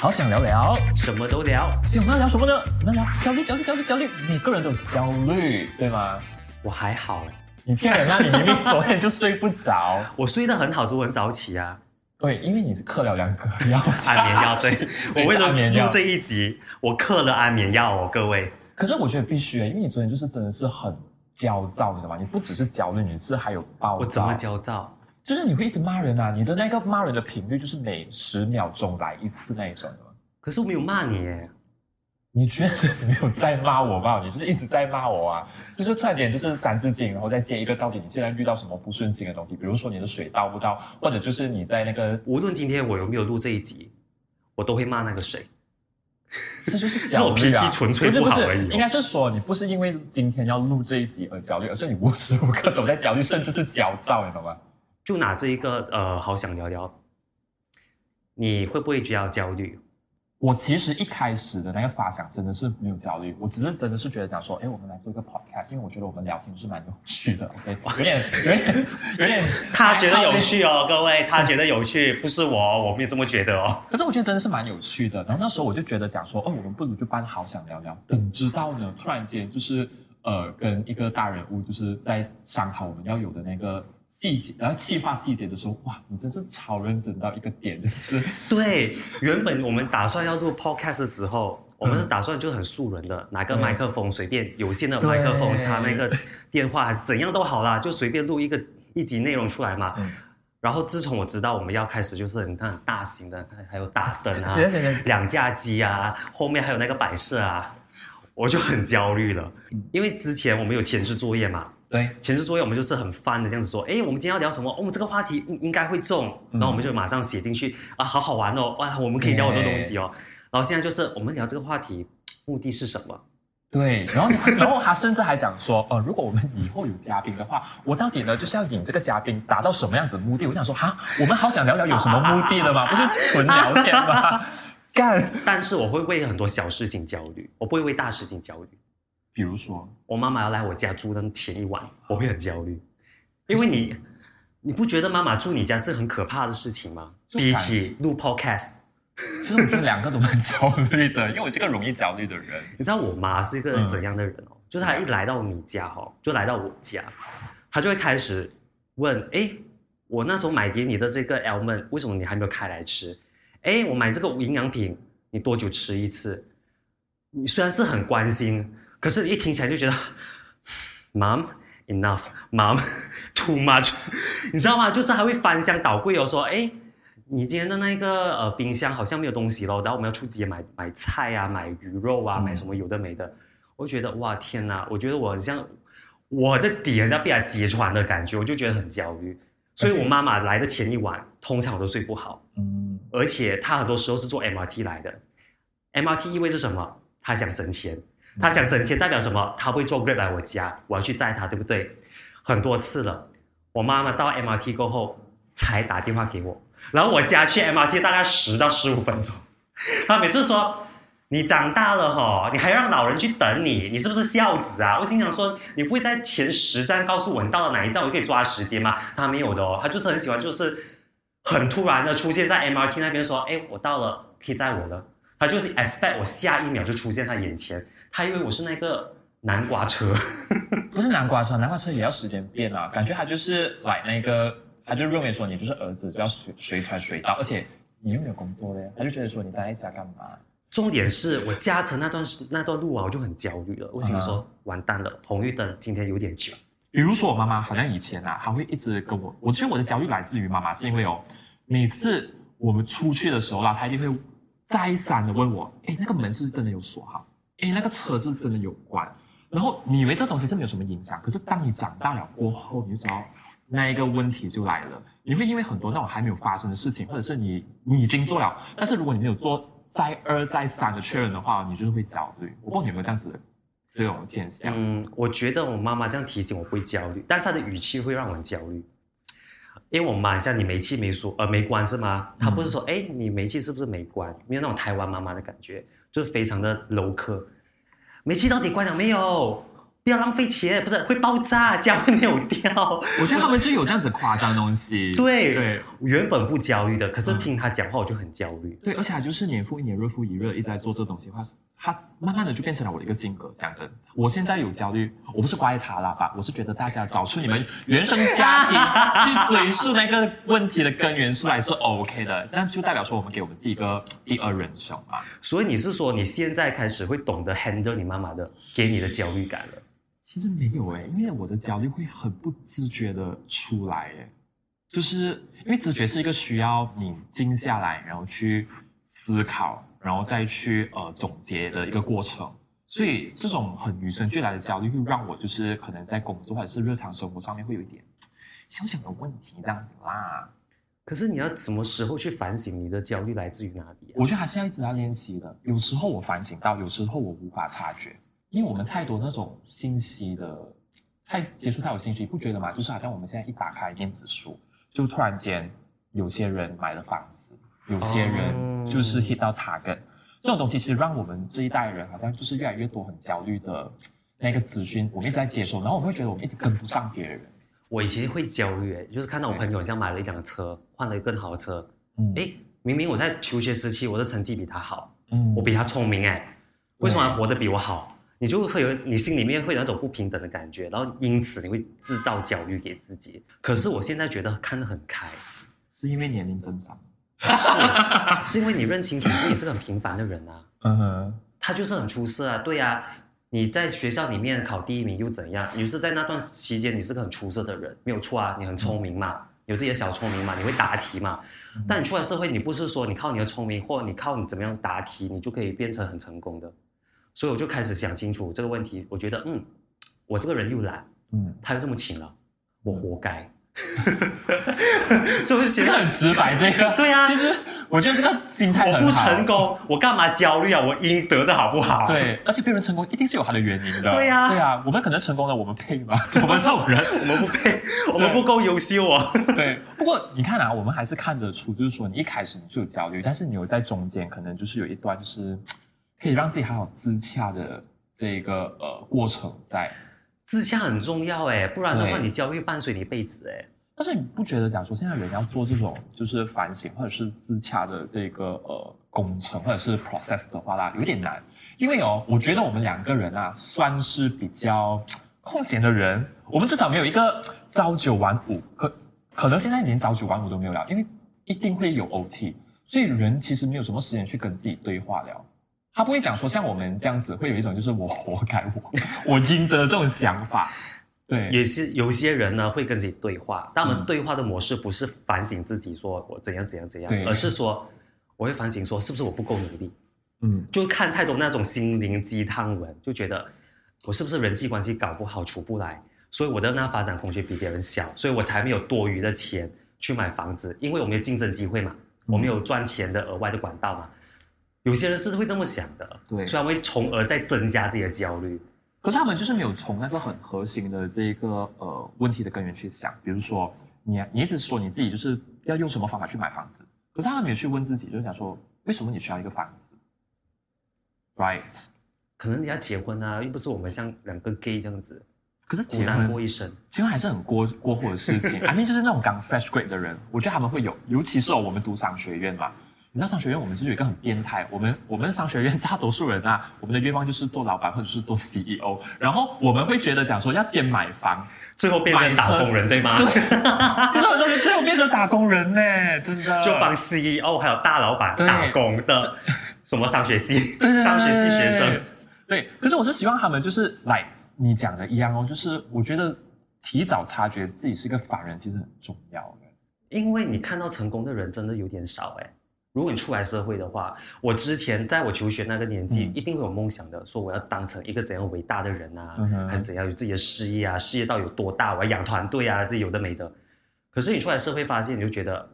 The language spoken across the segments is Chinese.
好想聊聊，什么都聊。今天我们要聊什么呢？我们要聊焦虑，焦虑，焦虑，焦虑。每个人都有焦虑，对吗？我还好，你骗人啊！你明明昨天就睡不着。我睡得很好，昨晚很早起啊。对，因为你是嗑了两个药，安眠药。对，我为了录这一集，我嗑了安眠药哦，各位。可是我觉得必须，因为你昨天就是真的是很焦躁，你知道吗？你不只是焦虑，你是还有暴躁。我怎么？焦躁？就是你会一直骂人啊！你的那个骂人的频率就是每十秒钟来一次那一种的。可是我没有骂你耶。你觉得你没有在骂我吧？你就是一直在骂我啊！就是突然间就是三字经，然后再接一个到底你现在遇到什么不顺心的东西？比如说你的水倒不到，或者就是你在那个，无论今天我有没有录这一集，我都会骂那个谁。这就是是焦虑啊！我脾气纯粹不是不是不好而已哦应该是说你不是因为今天要录这一集而焦虑，而是你无时无刻都在焦虑，甚至是焦躁，你懂吗？就拿这一个呃，好想聊聊，你会不会觉得焦虑？我其实一开始的那个发想真的是没有焦虑，我只是真的是觉得讲说，哎，我们来做一个 podcast，因为我觉得我们聊天是蛮有趣的，OK，有点有点有点，他觉得有。趣哦，各位，他觉得有趣，不是我，我没有这么觉得哦。可是我觉得真的是蛮有趣的。然后那时候我就觉得讲说，哦，我们不如就办好想聊聊。等知道呢，突然间就是呃，跟一个大人物就是在商讨我们要有的那个细节，然后细化细节的时候，哇，你真是超认真到一个点，就是 对，原本我们打算要录 podcast 的时候，我们是打算就很素人的，拿个对。麦克风，随便有线的对麦克风插那个电话，怎样都好啦，就随便录一个一集内容出来嘛。嗯。然后自从我知道我们要开始就是很很大型的，还有大灯啊两架机啊，后面还有那个摆设啊，我就很焦虑了嗯，因为之前我们有前置作业嘛，对，前置作业我们就是很翻的这样子说，哎，我们今天要聊什么？哦，我们这个话题应应该会中，嗯然后我们就马上写进去啊，好好玩哦，哇，我们可以聊很多东西哦。然后现在就是我们聊这个话题目的是什么？对，然后然后他甚至还讲说，呃，如果我们以后有嘉宾的话，我到底呢就是要引这个嘉宾达到什么样子的目的？我想说，哈，我们好想聊聊有什么目的的吗？不是纯聊天吗？干，但是我会为很多小事情焦虑，我不会为大事情焦虑。比如说，我妈妈要来我家住的前一晚，我会很焦虑，因为你你不觉得妈妈住你家是很可怕的事情吗？比起录 podcast，其实我觉得两个都蛮焦虑的，因为我是个容易焦虑的人。你知道我妈是一个嗯怎样的人哦？就是她一来到你家哈、就来到我家，她就会开始问：哎，我那时候买给你的这个 almond，为什么你还没有开来吃？哎，我买这个营养品，你多久吃一次？你虽然是很关心，可是一听起来就觉得，mom enough，mom too much，你知道吗？就是还会翻箱倒柜哦，说：哎。你今天的那个呃冰箱好像没有东西了，然后我们要出街买买菜啊，买鱼肉啊，嗯买什么有的没的，我就觉得哇天哪，我觉得我很像我的底好像被他揭穿的感觉，我就觉得很焦虑。所以我妈妈来的前一晚，通常我都睡不好，嗯，而且她很多时候是坐 MRT 来的。MRT 意味着什么？她想省钱，她想省钱代表什么？她会坐 Grab 来我家，我要去载她，对不对？很多次了，我妈妈到 MRT 过后才打电话给我，然后我家去 MRT 大概十到十五分钟，她每次说。你长大了哈，你还让老人去等你，你是不是孝子啊？我心想说，你不会在前十站告诉我你到了哪一站，我可以抓时间吗？他没有的哦，他就是很喜欢，就是很突然的出现在 MRT 那边说，哎，我到了，可以载我了。他就是 expect 我下一秒就出现他眼前，他以为我是那个南瓜车。不是南瓜车，南瓜车也要时间变啊。感觉他就是来那个，他就认为说你就是儿子，就要随随传随到，而且你又没有工作嘞，他就觉得说你待在家干嘛？重点是我加成那段那段路啊，我就很焦虑了。我心里说，完蛋了，红绿灯今天有点久。比如说我妈妈好像以前啊，她会一直跟我，我觉得我的焦虑来自于妈妈，是因为哦，每次我们出去的时候啦，她一定会再三的问我，哎，那个门是不是真的有锁好？哎，那个车是不是真的有关？然后你以为这东西是没有什么影响，可是当你长大了过后，你就知道那一个问题就来了。你会因为很多那种还没有发生的事情，或者是你你已经做了，但是如果你没有做再二再三的确认的话，你就是会焦虑。我不知道你有没有这样子的这种现象？嗯，我觉得我妈妈这样提醒我不会焦虑，但是她的语气会让我很焦虑。因为我妈像你煤气没说呃没关是吗？她不是说哎、你煤气是不是没关？没有那种台湾妈妈的感觉，就是非常的柔科。煤气到底关了没有？不要浪费钱，不是会爆炸，家会没有掉。我觉得他们是有这样子夸张的东西。对对原本不焦虑的，可是嗯听他讲话我就很焦虑。对，而且他就是年复一年，日复一日，一直在做这个东西的话，他慢慢的就变成了我的一个性格。讲真，我现在有焦虑，我不是怪他啦吧，我是觉得大家找出你们原生家庭去追溯那个问题的根源出来是 OK 的，但就代表说我们给我们自己一个第二人生嘛。所以你是说你现在开始会懂得 handle 你妈妈的给你的焦虑感了？其实没有诶，因为我的焦虑会很不自觉的出来诶，就是因为直觉是一个需要你静下来，然后去思考，然后再去呃总结的一个过程。所以这种很与生俱来的焦虑，会让我就是可能在工作或者是日常生活上面会有一点小小的问题这样子啦。可是你要什么时候去反省你的焦虑来自于哪里、啊？我觉得还是要一直要练习的。有时候我反省到，有时候我无法察觉，因为我们太多那种信息的，太接触太有信息，不觉得吗？就是好像我们现在一打开电子书，就突然间有些人买了房子，有些人就是 hit 到 target，、这种东西其实让我们这一代人好像就是越来越多很焦虑的那个资讯，我们一直在接收，然后我们会觉得我们一直跟不上别人。我以前会焦虑，诶就是看到我朋友像买了一辆车，换了一个更好的车，嗯诶，明明我在求学时期我的成绩比他好，嗯我比他聪明，诶，为什么还活得比我好？你就会有你心里面会有那种不平等的感觉，然后因此你会制造焦虑给自己。可是我现在觉得看得很开，是因为年龄增长。是是因为你认清楚自己是个很平凡的人啊，嗯哼，他就是很出色啊，对啊。你在学校里面考第一名又怎样？于是在那段期间你是个很出色的人，没有错啊，你很聪明嘛，有自己的小聪明嘛，你会答题嘛。但你出来社会，你不是说你靠你的聪明或你靠你怎么样答题，你就可以变成很成功的。所以我就开始想清楚这个问题，我觉得嗯，我这个人又懒，嗯，他又这么勤劳，我活该。是不是这个很直白，这个 对啊其实我觉得这个心态我不成功，我干嘛焦虑啊？我应得的好不好？对，而且别人成功一定是有他的原因的。对呀对呀，我们可能成功了，我们配吗？我们这种人，我们不配，我们不够优秀哦。对。不过你看啊，我们还是看得出，就是说你一开始你就有焦虑，但是你有在中间可能就是有一段就是可以让自己还有自洽的这个呃过程在。自洽很重要哎，不然的话你焦虑伴随你一辈子哎。但是你不觉得，假如说现在人要做这种就是反省或者是自洽的这个呃工程或者是 process 的话啦，有点难，因为哦，我觉得我们两个人啊，算是比较空闲的人，我们至少没有一个朝九晚五，可可能现在连朝九晚五都没有了，因为一定会有 OT，所以人其实没有什么时间去跟自己对话了。他不会讲说像我们这样子，会有一种就是我活该，我我应得这种想法。对，也是有些人呢会跟自己对话，但我们嗯对话的模式不是反省自己说我怎样怎样怎样，而是说我会反省说是不是我不够努力，嗯就看太多那种心灵鸡汤文，就觉得我是不是人际关系搞不好出不来，所以我的那发展空间比别人小，所以我才没有多余的钱去买房子，因为我没有晋升机会嘛，我没有赚钱的额外的管道嘛。有些人是会这么想的，对所以他会从而再增加自己的焦虑。可是他们就是没有从那个很核心的这个呃问题的根源去想，比如说你你一直说你自己就是要用什么方法去买房子，可是他们没有去问自己，就是想说为什么你需要一个房子，right？可能你要结婚啊，又不是我们像两个 gay 这样子可是孤单结婚过一生。结婚还是很过过火的事情。I mean 就是那种刚 fresh grade 的人，我觉得他们会有，尤其是哦我们读商学院嘛。你知道商学院我们就是有一个很变态，我们我们商学院大多数人啊，我们的愿望就是做老板或者是做 CEO，然后我们会觉得讲说要先买房，最后变成打工人，对吗？对，其实很多人最后变成打工人呢，真的就帮 CEO 还有大老板对打工的，什么商学系、商学系学生。对，可是我是希望他们就是来你讲的一样哦，就是我觉得提早察觉自己是一个凡人，其实很重要的。因为你看到成功的人真的有点少哎。如果你出来社会的话，我之前在我求学那个年纪，嗯一定会有梦想的，说我要当成一个怎样伟大的人啊，嗯还是怎样有自己的事业啊，事业到有多大，我要养团队啊，这有的没的。可是你出来社会发现，你就觉得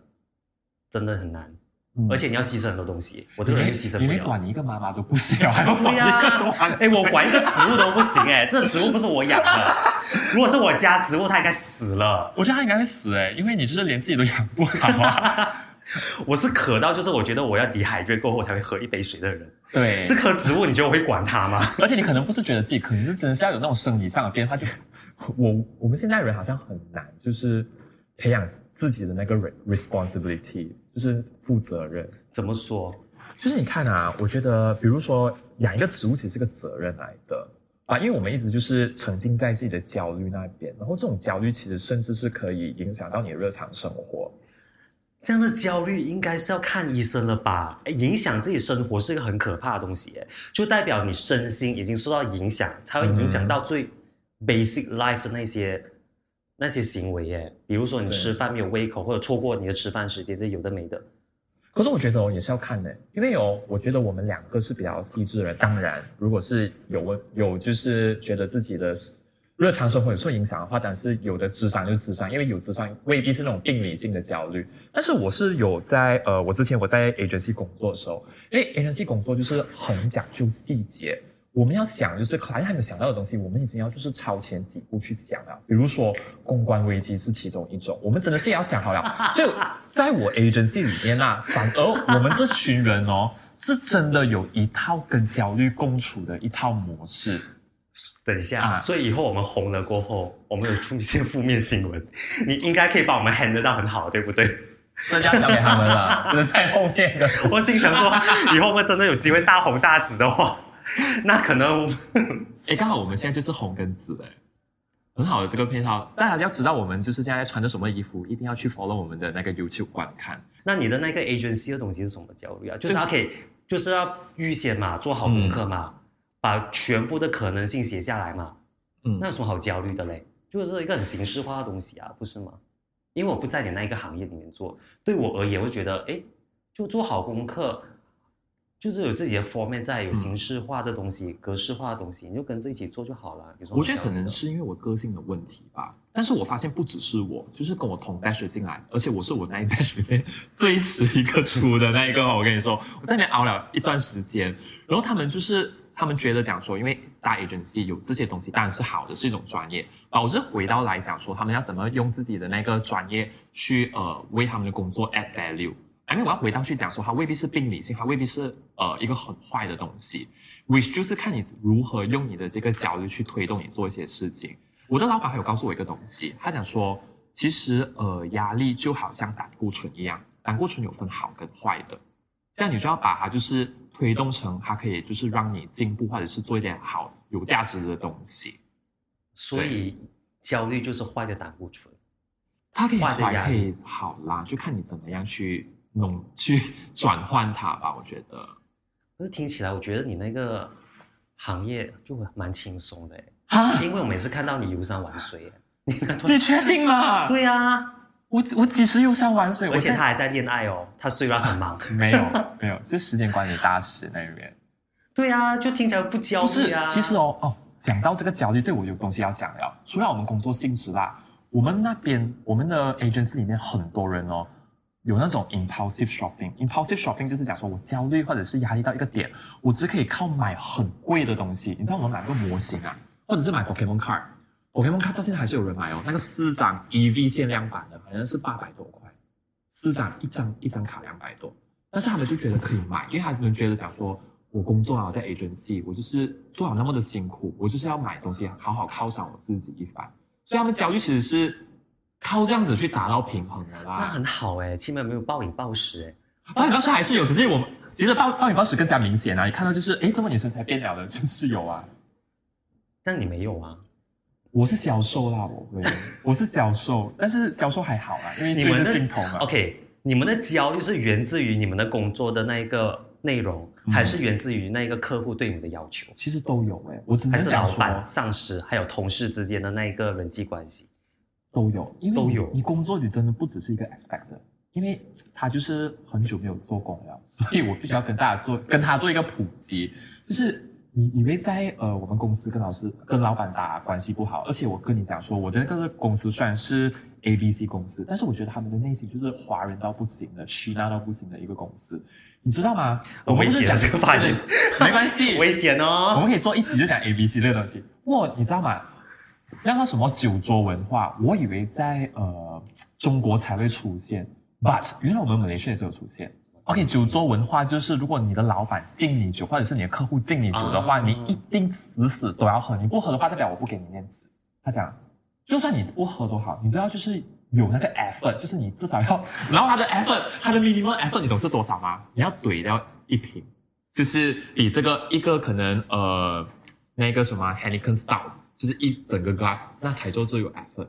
真的很难，嗯而且你要牺牲很多东西，我这个人又牺牲不了。管你一个妈妈都不行，还要管一个多孩子哎、我管一个植物都不行哎、这植物不是我养的，如果是我家植物，它应该死了。我觉得它应该会死哎，因为你就是连自己都养不好啊。我是渴到就是我觉得我要 dehydrate 过后才会喝一杯水的人。对这棵植物你觉得我会管它吗？而且你可能不是觉得自己渴，你是真的是要有那种生理上的变化。就我我们现在人好像很难，就是培养自己的那个 responsibility，就是负责任。怎么说？就是你看啊，我觉得比如说养一个植物其实是个责任来的啊，因为我们一直就是沉浸在自己的焦虑那边，然后这种焦虑其实甚至是可以影响到你的日常生活。这样的焦虑应该是要看医生了吧？哎影响自己生活是一个很可怕的东西，哎就代表你身心已经受到影响，才会影响到最 basic life 的那些那些行为，耶，比如说你吃饭没有胃口，或者错过你的吃饭时间，这有的没的。可是我觉得哦，也是要看的，因为有我觉得我们两个是比较细致的人。当然，如果是有问有就是觉得自己的日常生活有受影响的话，但是有的智商就是智商，因为有智商未必是那种病理性的焦虑。但是我是有在呃，我之前我在 agency 工作的时候，因为 agency 工作就是很讲究细节。我们要想，就是 client 还没有想到的东西，我们已经要就是超前几步去想了。比如说公关危机是其中一种，我们真的是要想好了。所以在我 agency 里面啊，反而我们这群人哦，是真的有一套跟焦虑共处的一套模式。等一下，啊所以以后我们红了过后，我们有出现负面新闻，你应该可以把我们 handle 到很好，对不对？这就要交给他们了，只能在后面的。我心想说，以后我们真的有机会大红大紫的话，那可能哎，刚好我们现在就是红跟紫哎，很好的这个配套。大家要知道我们就是现在穿着什么衣服，一定要去 follow 我们的那个 YouTube 观看。那你的那个 agency 的东西是什么焦虑啊？就是它可以，就是要预先嘛，做好功课嘛，把全部的可能性写下来嘛。嗯那有什么好焦虑的嘞？就是一个很形式化的东西啊，不是吗？因为我不在你那一个行业里面做，对我而言，我会觉得，哎，就做好功课，就是有自己的 format 在，有形式化的东西、格式化的东西，你就跟着一起做就好了。我觉得可能是因为我个性的问题吧，但是我发现不只是我，就是跟我同 batch 的进来，而且我是我那一 batch 里面最迟一个出的那一个。我跟你说，我在那边熬了一段时间，然后他们就是他们觉得讲说，因为大 agency 有这些东西当然是好的，是一种专业啊。我是回到来讲说，他们要怎么用自己的那个专业去呃为他们的工作 add value。因为我要回到去讲说，它未必是病理性，它未必是呃一个很坏的东西，which 就是看你如何用你的这个焦虑去推动你做一些事情。我的老板还有告诉我一个东西，他讲说，其实呃压力就好像胆固醇一样，胆固醇有分好跟坏的，这样你就要把它就是推动成它可以就是让你进步，或者是做一点好有价值的东西。所以焦虑就是坏的胆固醇。它可以坏可以好啦，就看你怎么样去弄去 转换它吧。我觉得。可是听起来，我觉得你那个行业就蛮轻松的诶，啊，因为我每次看到你游山玩水诶，你确定吗？，对啊，我我几时游山玩水？而且他还在恋爱哦，他虽然很忙，没 有没有，是时间管理大师那边。对啊，就听起来不焦是虑啊。，其实哦哦，讲到这个焦虑，对我有东西要讲了。除了我们工作性质啦，我们那边我们的 agency 里面很多人哦，有那种 impulsive shopping。impulsive shopping 就是讲说我焦虑或者是压力到一个点，我只可以靠买很贵的东西。你知道我们买个模型啊，或者是买 Pokemon card。Pokemon card 到现在还是有人买哦，那个四张 EV 限量版的，好像是八百多块，四张一张一张卡两百多，但是他们就觉得可以买，因为他们觉得讲说，我工作啊在 agency，我就是做好那么的辛苦，我就是要买东西，好好犒赏我自己一番，所以他们焦虑其实是靠这样子去达到平衡的啦那。很好诶，起码没有暴饮暴食诶。暴饮暴食还是有，只是我们其实暴暴饮暴食更加明显啊，你看到就是，诶，这么女生才变了的，就是有啊。但你没有啊？我是销售啦，我会，我是销售，但是销售还好啦，因为你们的镜头嘛。OK，你们的焦虑是源自于你们的工作的那一个内容，嗯还是源自于那一个客户对你们的要求？其实都有诶、我只还是能讲说老板、上司还有同事之间的那一个人际关系？都有，因为都有你工作你真的不只是一个 aspect 的，因为他就是很久没有做工了，所以我必须要跟大家做跟他做一个普及，就是你以为在呃我们公司跟老师跟老板打关系不好，而且我跟你讲说，我的那个公司虽然是 A B C 公司，但是我觉得他们的内心就是华人到不行的，China 到不行的一个公司，你知道吗？我危险啊这个发言没关系，危险哦我哦！们可以做一集就讲 A B C 这个东西。哇，你知道吗？那个什么酒桌文化，我以为在呃中国才会出现，But 原来我们马来西亚也是有出现。OK，酒桌文化就是，如果你的老板敬你酒，或者是你的客户敬你酒的话，啊你一定死死都要喝。你不喝的话，代表我不给你面子。他讲，就算你不喝多好，你都要就是有那个 effort，就是你至少要。然后他的 effort，他的 minimum effort，你懂是多少吗？你要怼掉一瓶，就是比这个一个可能呃那个什么 Heineken Stout，就是一整个 glass，那才叫做有 effort。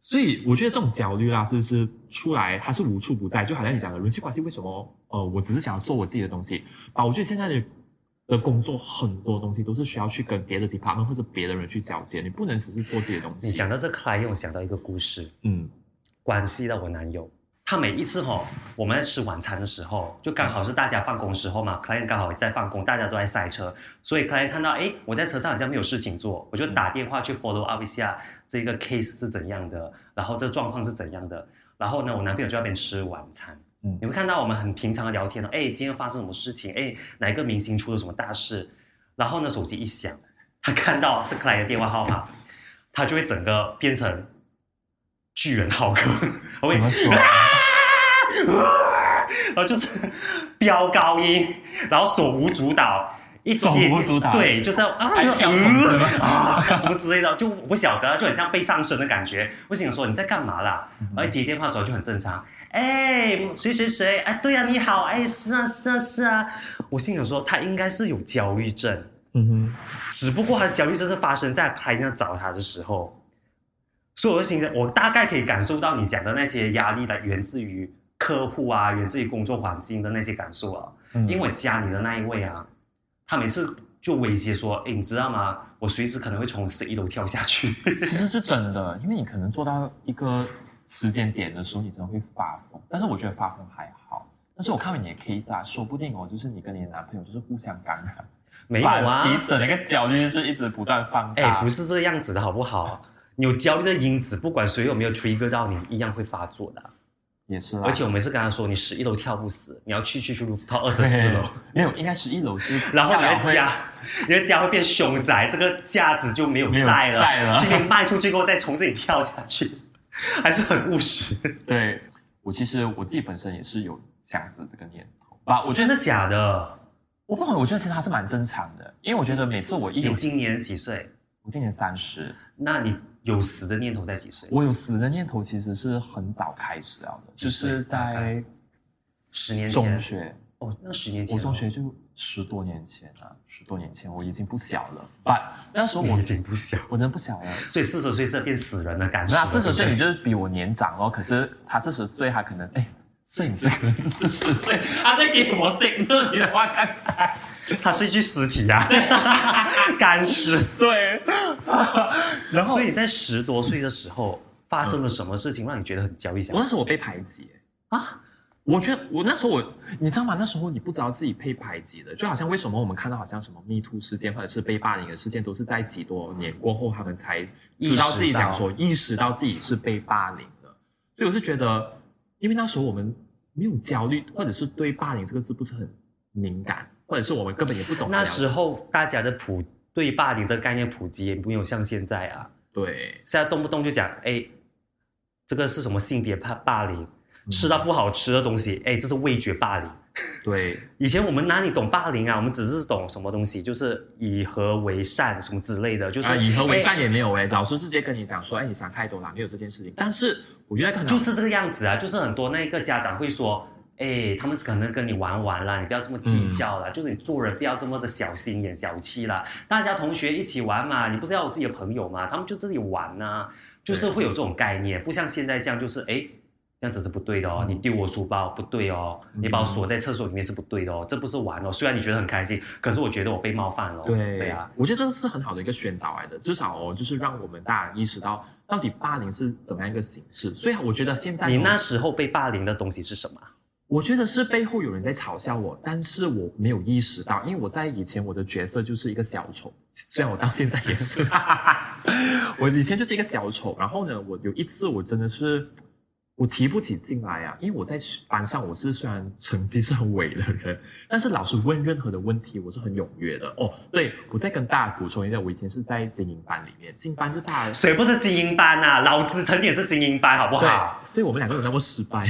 所以我觉得这种焦虑啦，是是出来它是无处不在，就好像你讲的人际关系，为什么呃我只是想要做我自己的东西啊？我觉得现在的的工作很多东西都是需要去跟别的 department 或者别的人去交接，你不能只是做自己的东西。你讲到这 client，我想到一个故事，嗯关系到我男友。他每一次哈、我们在吃晚餐的时候，就刚好是大家放工时候嘛，client 刚好在放工，大家都在塞车，所以 client 看到哎我在车上好像没有事情做，我就打电话去 follow up 一下这个 case 是怎样的，然后这个状况是怎样的，然后呢，我男朋友就在那边吃晚餐。嗯你会看到我们很平常的聊天哦，哎，今天发生什么事情？哎，哪一个明星出了什么大事？然后呢，手机一响，他看到是 client 的电话号码，他就会整个变成巨人浩克，我会怎么说？然后 就是飙高音，然后手舞足蹈，手舞足蹈对，就是要啊什么之类的，就我不晓得，就很像被上身的感觉。我心想说你在干嘛啦？嗯然后接电话的时候就很正常，哎，谁谁谁，哎，对啊，你好，哎，是啊，是啊，是啊。我心想说他应该是有焦虑症，嗯哼只不过他的焦虑症是发生在他要找他的时候。所以我就心想，我大概可以感受到你讲的那些压力来源自于客户啊，源自于工作环境的那些感受啊。嗯，因为我加你的那一位啊，他每次就威胁说：“哎，你知道吗？我随时可能会从十一楼跳下去。其实是真的，因为你可能做到一个时间点的时候，你真的会发疯。但是我觉得发疯还好。但是我看完你的 case 啊，说不定哦，就是你跟你的男朋友就是互相感染，”没有啊，彼此的那个焦虑就是一直不断放大。哎，不是这个样子的好不好？你有焦虑的因子，不管谁有没有 trigger 到你，一样会发作的。也是啦，而且我每次跟他说，你十一楼跳不死，你要去去去 rooftop 二十四楼。没有，应该十一楼是，然后你的家，你的家会变凶宅，这个架子就没有在了。在了今天卖出去过后再从这里跳下去，还是很务实。对我其实我自己本身也是有想死这个念头吧，我觉得真的假的？我不懂，我觉得其实还是蛮正常的，因为我觉得每次我一有你今年几岁？我今年三十，那你有死的念头在几岁？我有死的念头其实是很早开始了的，就是在十年前中学，哦，那十年前我中学就十多年前啊，十多年前我已经不小了，but 那时候我我 已经不小，我真的不小了。所以四十岁是要变死人的感觉。那四十岁你就是比我年长哦，可是他四十岁，他可能哎，摄影师可能是四十岁，他在给我 signal 你的话刚才。他是一具尸体呀、干尸。对，然后所以你在十多岁的时候发生了什么事情让你觉得很焦虑？想我那时候我被排挤啊，我觉得我那时候我，你知道吗？那时候你不知道自己被排挤的，就好像为什么我们看到好像什么 Me Too 事件或者是被霸凌的事件，都是在几多年过后，他们才知道自己讲说意识到自己是被霸凌的。所以我是觉得，因为那时候我们没有焦虑，或者是对霸凌这个字不是很敏感，或者是我们根本也不懂。那时候大家的普对霸凌这个概念普及也没有像现在啊，对现在动不动就讲哎，这个是什么性别霸霸凌，嗯吃到不好吃的东西，哎，这是味觉霸凌。对以前我们哪里懂霸凌啊？我们只是懂什么东西，就是以和为善什么之类的，就是、啊，以和为哎善也没有哎、老师直接跟你讲说，哎，你想太多了，没有这件事情。但是我原来可能就是这个样子啊，就是很多那个家长会说，哎，他们可能跟你玩玩了，你不要这么计较啦，就是你做人不要这么的小心眼、小气了。大家同学一起玩嘛，你不是要有自己的朋友嘛，他们就自己玩呐、就是会有这种概念，不像现在这样，就是哎。这样子是不对的哦，嗯你丢我书包不对哦，嗯你把我锁在厕所里面是不对的哦，这不是玩哦。虽然你觉得很开心，可是我觉得我被冒犯了哦。对对啊，，我觉得这是很好的一个宣导来的，至少哦，就是让我们大家意识到到底霸凌是怎么样一个形式。所以我觉得现在你哦那时候被霸凌的东西是什么？我觉得是背后有人在嘲笑我，但是我没有意识到，因为我在以前我的角色就是一个小丑，虽然我到现在也是，我以前就是一个小丑。然后呢，我有一次我真的是，我提不起劲来啊，因为我在班上我是虽然成绩是很伪的人，但是老师问任何的问题我是很踊跃的。哦，对，我再跟大家补充一下，我以前是在精英班里面，精英班就大家谁不是精英班呐、老子曾经也是精英班，好不对好？，所以我们两个有那么失败。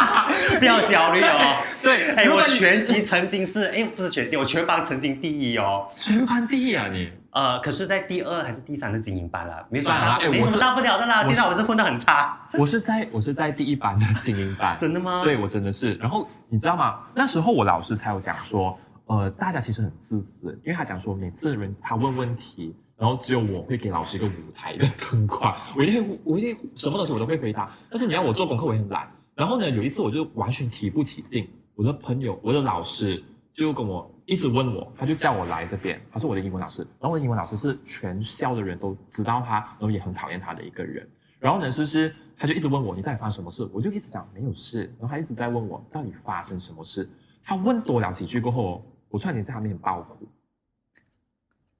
不要焦虑哦。对，哎，我全级曾经是，哎，不是全级，我全班曾经第一哦。全班第一啊你。呃，可是，在第二还是第三的精英班啦，没什么算了啦大，没什么大不了的啦。现在我是混得很差，我是在我是在第一班的精英班，真的吗？对我真的是。然后你知道吗？那时候我老师才有讲说，呃，大家其实很自私，因为他讲说每次人他问问题，然后只有我会给老师一个舞台的灯光，我一定会我一定什么东西我都会回答，但是你要我做功课我也很懒。然后呢，有一次我就完全提不起劲，我的朋友我的老师就跟我一直问我，他就叫我来这边，他是我的英文老师，然后我的英文老师是全校的人都知道他，然后也很讨厌他的一个人。然后呢，是不是他就一直问我你到底发生什么事？我就一直讲没有事，然后他一直在问我到底发生什么事。他问多了几句过后，我突然间在他面前爆哭，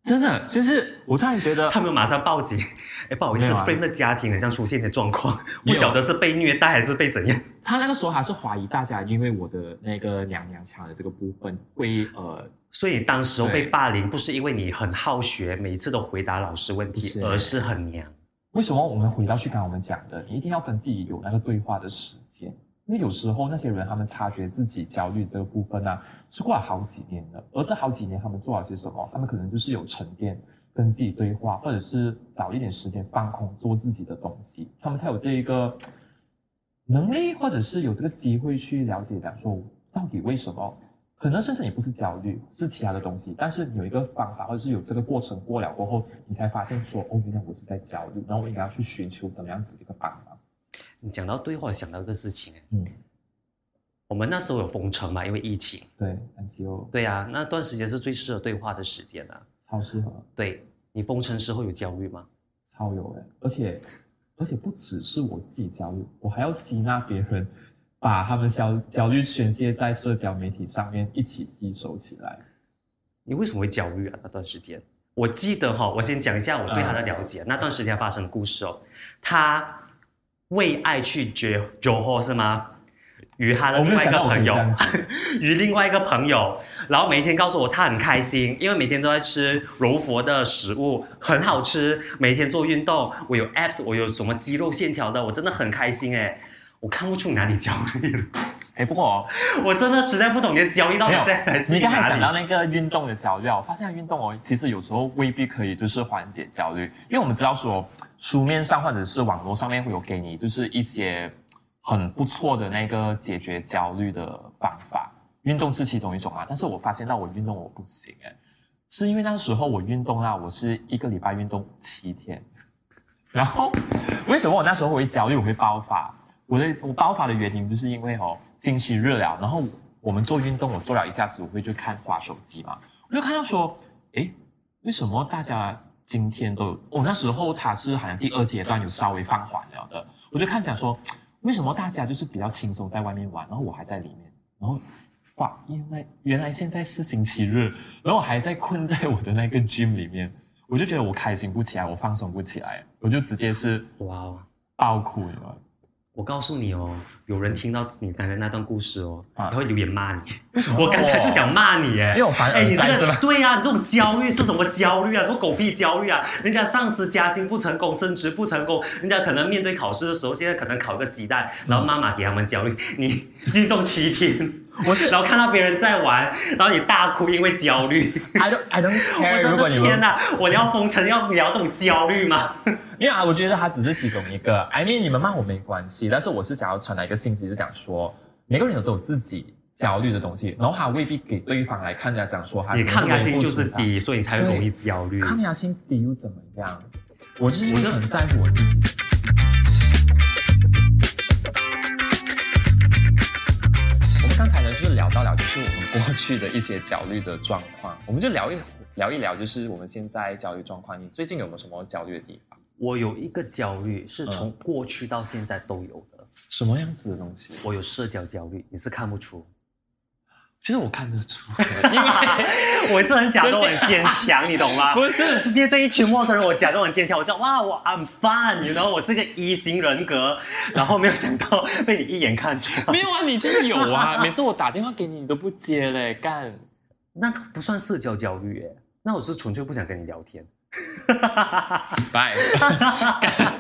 真的就是我突然觉得他们马上报警。哎，不好意思，Frame 的家庭好像出现一些状况，不晓得是被虐待还是被怎样。他那个时候还是怀疑大家因为我的那个娘娘腔的这个部分会呃所以当时候被霸凌，不是因为你很好学，每一次都回答老师问题，是而是很娘。为什么我们回到去刚刚我们讲的，你一定要跟自己有那个对话的时间，因为有时候那些人他们察觉自己焦虑这个部分呢、是过了好几年的，而这好几年他们做了些什么？他们可能就是有沉淀，跟自己对话，或者是找一点时间放空，做自己的东西，他们才有这一个能力，或者是有这个机会去了解，讲说到底为什么。可能甚至你不是焦虑，是其他的东西，但是有一个方法，或者是有这个过程过了过后，你才发现说，哦，原来我是在焦虑，然后我应该要去寻求怎么样子一个方法。你讲到对话，想到一个事情，哎，嗯，我们那时候有封城嘛，因为疫情。对，MCO 对啊，那段时间是最适合对话的时间啊。超适合，对你封城时候有焦虑吗？超有哎，而且而且不只是我自己焦虑，我还要吸纳别人，把他们焦焦虑宣泄在社交媒体上面，一起吸收起来。你为什么会焦虑啊？那段时间，我记得哈、我先讲一下我对他的了解。那段时间发生的故事哦，他为爱去 Jo Johor 是吗？与他的另外一个朋友 与另外一个朋友，然后每天告诉我他很开心，因为每天都在吃柔佛的食物，很好吃。每天做运动，我有 abs，我有什么肌肉线条的，我真的很开心哎。我看不出你哪里焦虑了，哎，不过、哦、我真的实在不懂你的焦虑到底在来自你刚才讲到。那个运动的焦虑啊，我发现运动哦，其实有时候未必可以就是缓解焦虑，因为我们知道说书面上或者是网络上面会有给你就是一些很不错的那个解决焦虑的方法，运动是其中一种啊。但是我发现到我运动我不行哎，是因为那时候我运动啊，我是一个礼拜运动七天，然后为什么我那时候会焦虑，我会爆发？我的我爆发的原因就是因为哦星期日了，然后我们做运动，我做了一下子，我会去看滑手机嘛，我就看到说，诶，为什么大家今天都有？我、那时候他是好像第二阶段有稍微放缓了的，我就看讲说，为什么大家就是比较轻松在外面玩，然后我还在里面，然后哇，因为原来现在是星期日，然后我还在困在我的那个 gym 里面，我就觉得我开心不起来，我放松不起来，我就直接是哇哦！爆哭了。我告诉你哦，有人听到你刚才那段故事哦，啊他会留言骂你。我刚才就想骂你哎，因为我凡哎，你这个？对呀、你这种焦虑是什么焦虑啊？什么狗屁焦虑啊？人家上司加薪不成功，升职不成功，人家可能面对考试的时候，现在可能考个鸡蛋，然后妈妈给他们焦虑，你运动七天，我是然后看到别人在玩，然后你大哭，因为焦虑。I don't I don't 我 care。真如果你们的天哪！我要封城要聊这种焦虑吗？因为啊，我觉得它只是其中一个。I mean，你们骂我没关系，但是我是想要传达一个信息，是讲说每个人都有自己焦虑的东西，然后他未必给对方来看来讲说他你抗压性就是低，所以你才会容易焦虑。抗压性低又怎么样？我就是很在乎我自己。我们刚才呢，就是聊到了，就是我们过去的一些焦虑的状况，我们就聊一聊一聊，就是我们现在焦虑状况。你最近有没有什么焦虑的地方？我有一个焦虑是从嗯过去到现在都有的，什么样子的东西？我有社交焦虑，你是看不出。其实我看得出来，因为 我是很假装很坚强，你懂吗？不是面对一群陌生人，我假装很坚强，我说哇，我 I'm 你 you know，我是个一型人格，然后没有想到被你一眼看穿。没有啊，你就是有啊。每次我打电话给你，你都不接嘞，干。那个不算社交焦虑诶，那我是纯粹不想跟你聊天。拜。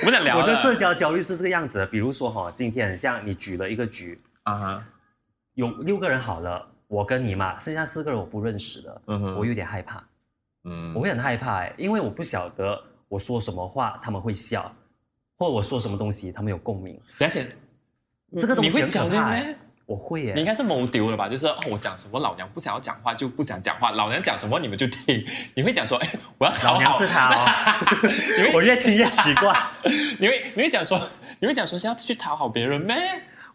我不想聊。我的社交焦虑是这个样子的，比如说哈，今天像你举了一个局。啊，有六个人好了，我跟你嘛，剩下四个人我不认识的，嗯哼，我有点害怕，嗯，我会很害怕哎，因为我不晓得我说什么话他们会笑，或我说什么东西他们有共鸣，而且这个东西很可怕。我会耶，你应该是谋丢了吧？就是哦，我讲什么老娘不想要讲话就不想讲话，老娘讲什么你们就听。你会讲说，哎，我要讨好。老娘是他，因为我越听越奇怪。你会你会讲说，你会讲说是要去讨好别人咩？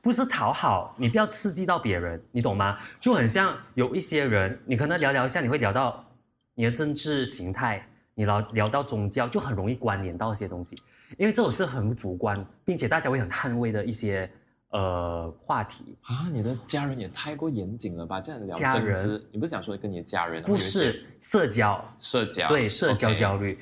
不是讨好，你不要刺激到别人，你懂吗？就很像有一些人，你可能聊聊一下，你会聊到你的政治形态，你聊聊到宗教，就很容易关联到一些东西，因为这种是很主观，并且大家会很捍卫的一些。呃，话题啊，你的家人也太过严谨了吧？这样聊家人，你不是想说跟你的家人不是社交，社交对社交焦虑。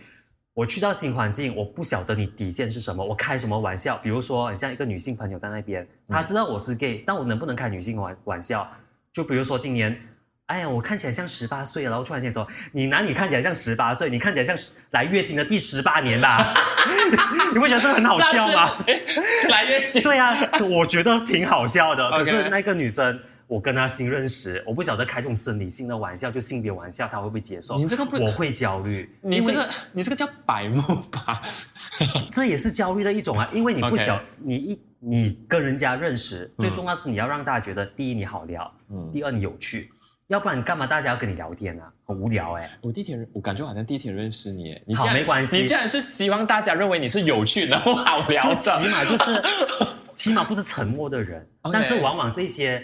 我去到新环境，我不晓得你底线是什么，我开什么玩笑？比如说，你像一个女性朋友在那边，她知道我是 gay，但我能不能开女性玩玩笑？就比如说今年。哎呀，我看起来像十八岁，然后突然间说：“你哪里看起来像十八岁？你看起来像来月经的第十八年吧？你不觉得这很好笑吗？来月经？对啊，我觉得挺好笑的。可是那个女生，我跟她新认识，我不晓得开这种生理性的玩笑，就性别玩笑，她会不会接受？你这个不，我会焦虑。你这个，你这个叫白目吧？这也是焦虑的一种啊，因为你不晓你一你跟人家认识，最重要是你要让大家觉得，第一你好聊，嗯，第二你有趣。要不然你干嘛大家要跟你聊天呢？很无聊哎！我第一天，我感觉好像第一天认识你，你好没关系。你既然是希望大家认为你是有趣然后好聊就起码就是，起码不是沉默的人。但是往往这些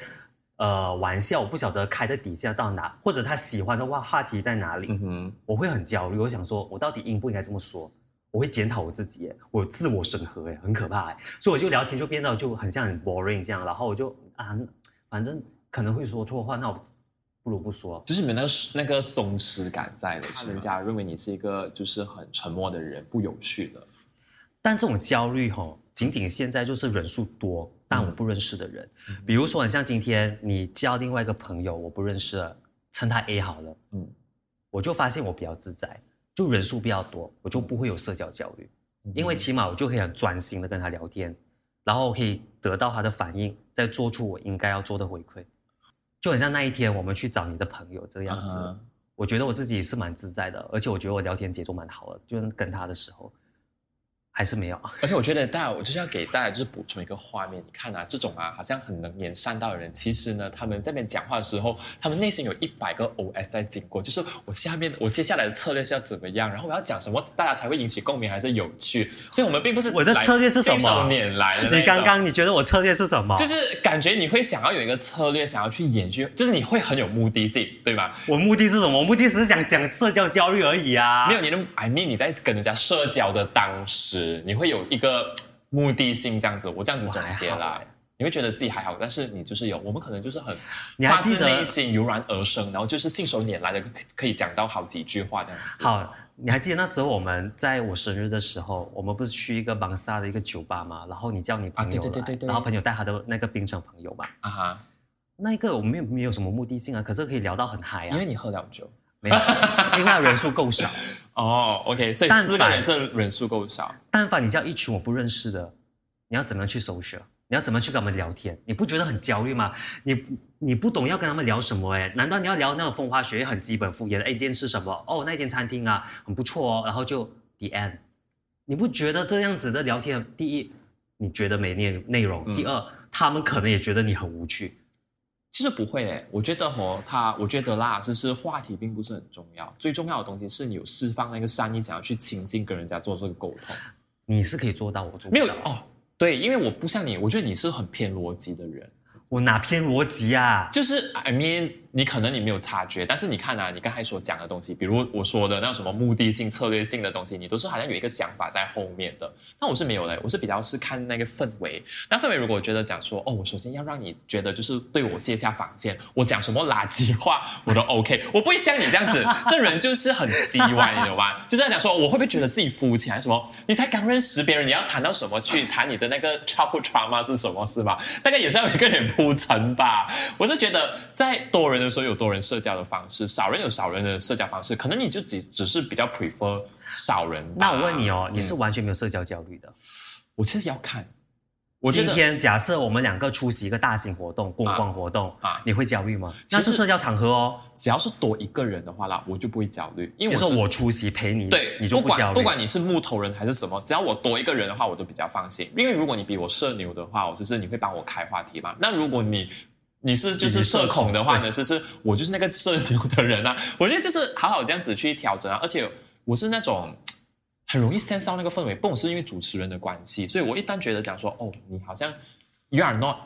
呃玩笑，我不晓得开的底线到哪，或者他喜欢的话话题在哪里，嗯哼，我会很焦虑。我想说，我到底应不应该这么说？我会检讨我自己，我自我审核，哎，很可怕哎。所以我就聊天就变到就很像很 boring 这样，然后我就啊，反正可能会说错话，那我。不如不说，就是你们那个那个松弛感在的，人家认为你是一个就是很沉默的人，不有趣的。但这种焦虑吼，仅仅现在就是人数多，但我不认识的人。比如说，像今天你交另外一个朋友，我不认识了，称他 A 好了，嗯，我就发现我比较自在，就人数比较多，我就不会有社交焦虑，因为起码我就可以很专心的跟他聊天，然后可以得到他的反应，再做出我应该要做的回馈。就很像那一天我们去找你的朋友这个样子，我觉得我自己是蛮自在的，而且我觉得我聊天节奏蛮好的，就是跟他的时候。还是没有，而且我觉得大家，我就是要给大家就是补充一个画面，你看啊，这种啊好像很能言善道的人，其实呢，他们这边讲话的时候，他们内心有一百个 OS 在经过，就是我下面我接下来的策略是要怎么样，然后我要讲什么，大家才会引起共鸣，还是有趣。所以，我们并不是我的策略是什么？年来的你刚刚你觉得我策略是什么？就是感觉你会想要有一个策略，想要去演剧，就是你会很有目的性，对吧？我目的是什么？我目的只是想讲社交焦虑而已啊。没有你的，I mean 你在跟人家社交的当时，你会有一个。目的性这样子，我这样子总结啦，你会觉得自己还好，但是你就是有，我们可能就是很发自内心油然而生，然后就是信手拈来的，可以讲到好几句话这样子。好，你还记得那时候我们在我生日的时候，我们不是去一个邦萨的一个酒吧嘛？然后你叫你朋友来，然后朋友带他的那个槟城朋友嘛。啊哈，那一个我们没有没有什么目的性啊，可是可以聊到很嗨啊，因为你喝了酒。没有，因为人数够少 哦。OK，所以四个人是人数够少。但凡你叫一群我不认识的，你要怎么样去搜索？你要怎么去跟他们聊天？你不觉得很焦虑吗？你你不懂要跟他们聊什么？哎，难道你要聊那种风花雪月、很基本敷衍的？哎，今天吃什么？哦，那间餐厅啊，很不错哦。然后就 the end。你不觉得这样子的聊天，第一，你觉得没内内容；第二，他们可能也觉得你很无趣。其实不会诶，我觉得哦，他我觉得啦，就是话题并不是很重要，最重要的东西是你有释放那个善意，想要去亲近，跟人家做这个沟通。你是可以做到，我做没有哦。对，因为我不像你，我觉得你是很偏逻辑的人。我哪偏逻辑啊？就是 I mean，你可能你没有察觉，但是你看啊，你刚才所讲的东西，比如我说的那什么目的性、策略性的东西，你都是好像有一个想法在后面的。那我是没有的，我是比较是看那个氛围。那氛围如果我觉得讲说，哦，我首先要让你觉得就是对我卸下防线，我讲什么垃圾话我都 OK，我不会像你这样子，这人就是很叽歪，你懂吗？就是在讲说，我会不会觉得自己肤浅什么？你才刚认识别人，你要谈到什么去谈你的那个 childhood trauma 是什么是吧？大概也是要一个人铺陈吧。我是觉得在多人的时候有多人社交的方式，少人有少人的社交方式，可能你就只只是比较 prefer 少人。那我问你哦，嗯你是完全没有社交焦虑的？我其实要看，我今天假设我们两个出席一个大型活动、公关活动啊你会焦虑吗？那是社交场合哦。只要是多一个人的话啦，我就不会焦虑，因为我说我出席陪你，对，你就不管焦虑。不管你是木头人还是什么，只要我多一个人的话，我都比较放心。因为如果你比我社牛的话，我就是你会帮我开话题嘛。那如果你你是就是社恐的话呢，就是我就是那个社牛的人啊。我觉得就是好好这样子去调整啊，而且我是那种。很容易 sense 到那个氛围，不管是因为主持人的关系，所以我一旦觉得讲说，哦，你好像 you are not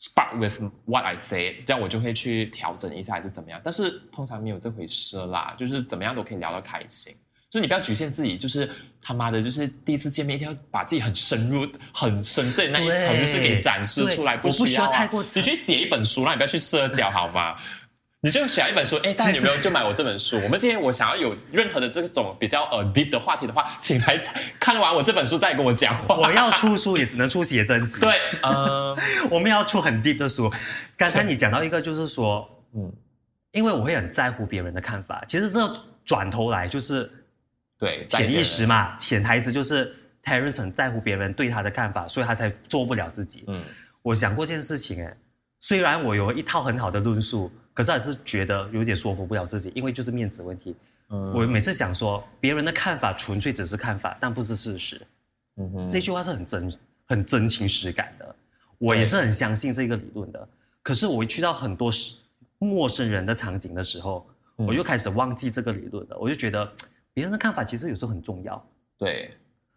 spark with what I say，这样我就会去调整一下还是怎么样。但是通常没有这回事啦，就是怎么样都可以聊得开心。就是你不要局限自己，就是他妈的，就是第一次见面一定要把自己很深入、很深邃的那一层，是给展示出来。对我不需要啊太过你去写一本书，那你不要去社交好吗？你就写一本书，哎，大家有没有就买我这本书？我们今天我想要有任何的这种比较呃 deep 的话题的话，请来看完我这本书再跟我讲话。我要出书也只能出写真集。对，呃，我们要出很 deep 的书。刚才你讲到一个，就是说，嗯，因为我会很在乎别人的看法。其实这转头来就是对，潜意识嘛，潜台词就是 Terence 很在乎别人对他的看法，所以他才做不了自己。嗯，我想过一件事情，哎，虽然我有一套很好的论述，可是还是觉得有点说服不了自己，因为就是面子问题。嗯我每次想说，别人的看法纯粹只是看法，但不是事实。嗯哼这句话是很真、很真情实感的，我也是很相信这个理论的。可是我一去到很多是陌生人的场景的时候，嗯我就开始忘记这个理论了。我就觉得别人的看法其实有时候很重要，对，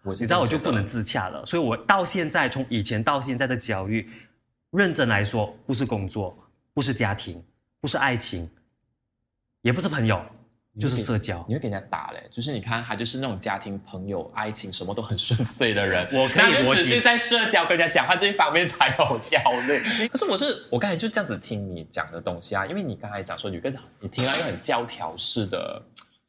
我你知道我就不能自洽了。所以我到现在，从以前到现在的焦虑，认真来说，不是工作，不是家庭，不是爱情，也不是朋友，就是社交。你会给人家打嘞，就是你看他就是那种家庭、朋友、爱情什么都很顺遂的人，我可以那就逻辑只是在社交跟人家讲话这一方面才有焦虑。可是我是我刚才就这样子听你讲的东西啊，因为你刚才讲说有一个你听到一个很教条式的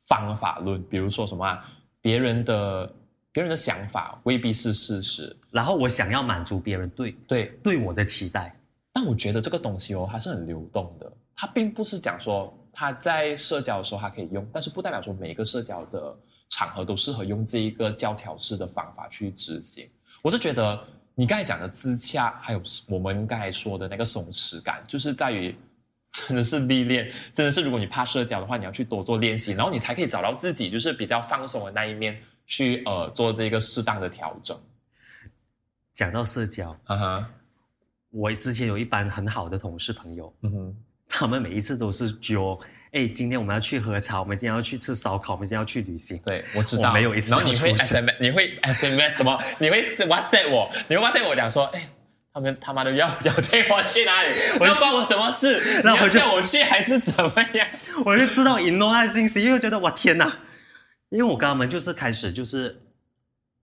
方法论，比如说什么啊，别人的别人的想法未必是事实，然后我想要满足别人对对，对我的期待，但我觉得这个东西哦，它是很流动的，它并不是讲说它在社交的时候它可以用，但是不代表说每一个社交的场合都适合用这一个教条式的方法去执行。我是觉得你刚才讲的自洽，还有我们刚才说的那个松弛感，就是在于真的是历练，真的是如果你怕社交的话，你要去多做练习，然后你才可以找到自己就是比较放松的那一面，去呃做这个适当的调整。讲到社交，啊哈，我之前有一班很好的同事朋友，嗯哼，他们每一次都是揪，哎，今天我们要去喝茶，我们今天要去吃烧烤，我们今天要去旅行。对，我知道。我没有一次然后你会 SMS，你会 SMS 什么？你会 WhatsApp 我，你会 WhatsApp 我讲说，哎，他们他妈的要要带我去哪里？我要关我什么事？然后我就叫我去还是怎么样？我就知道 ignore 他的信息，因为觉得哇天哪，因为我跟他们就是开始就是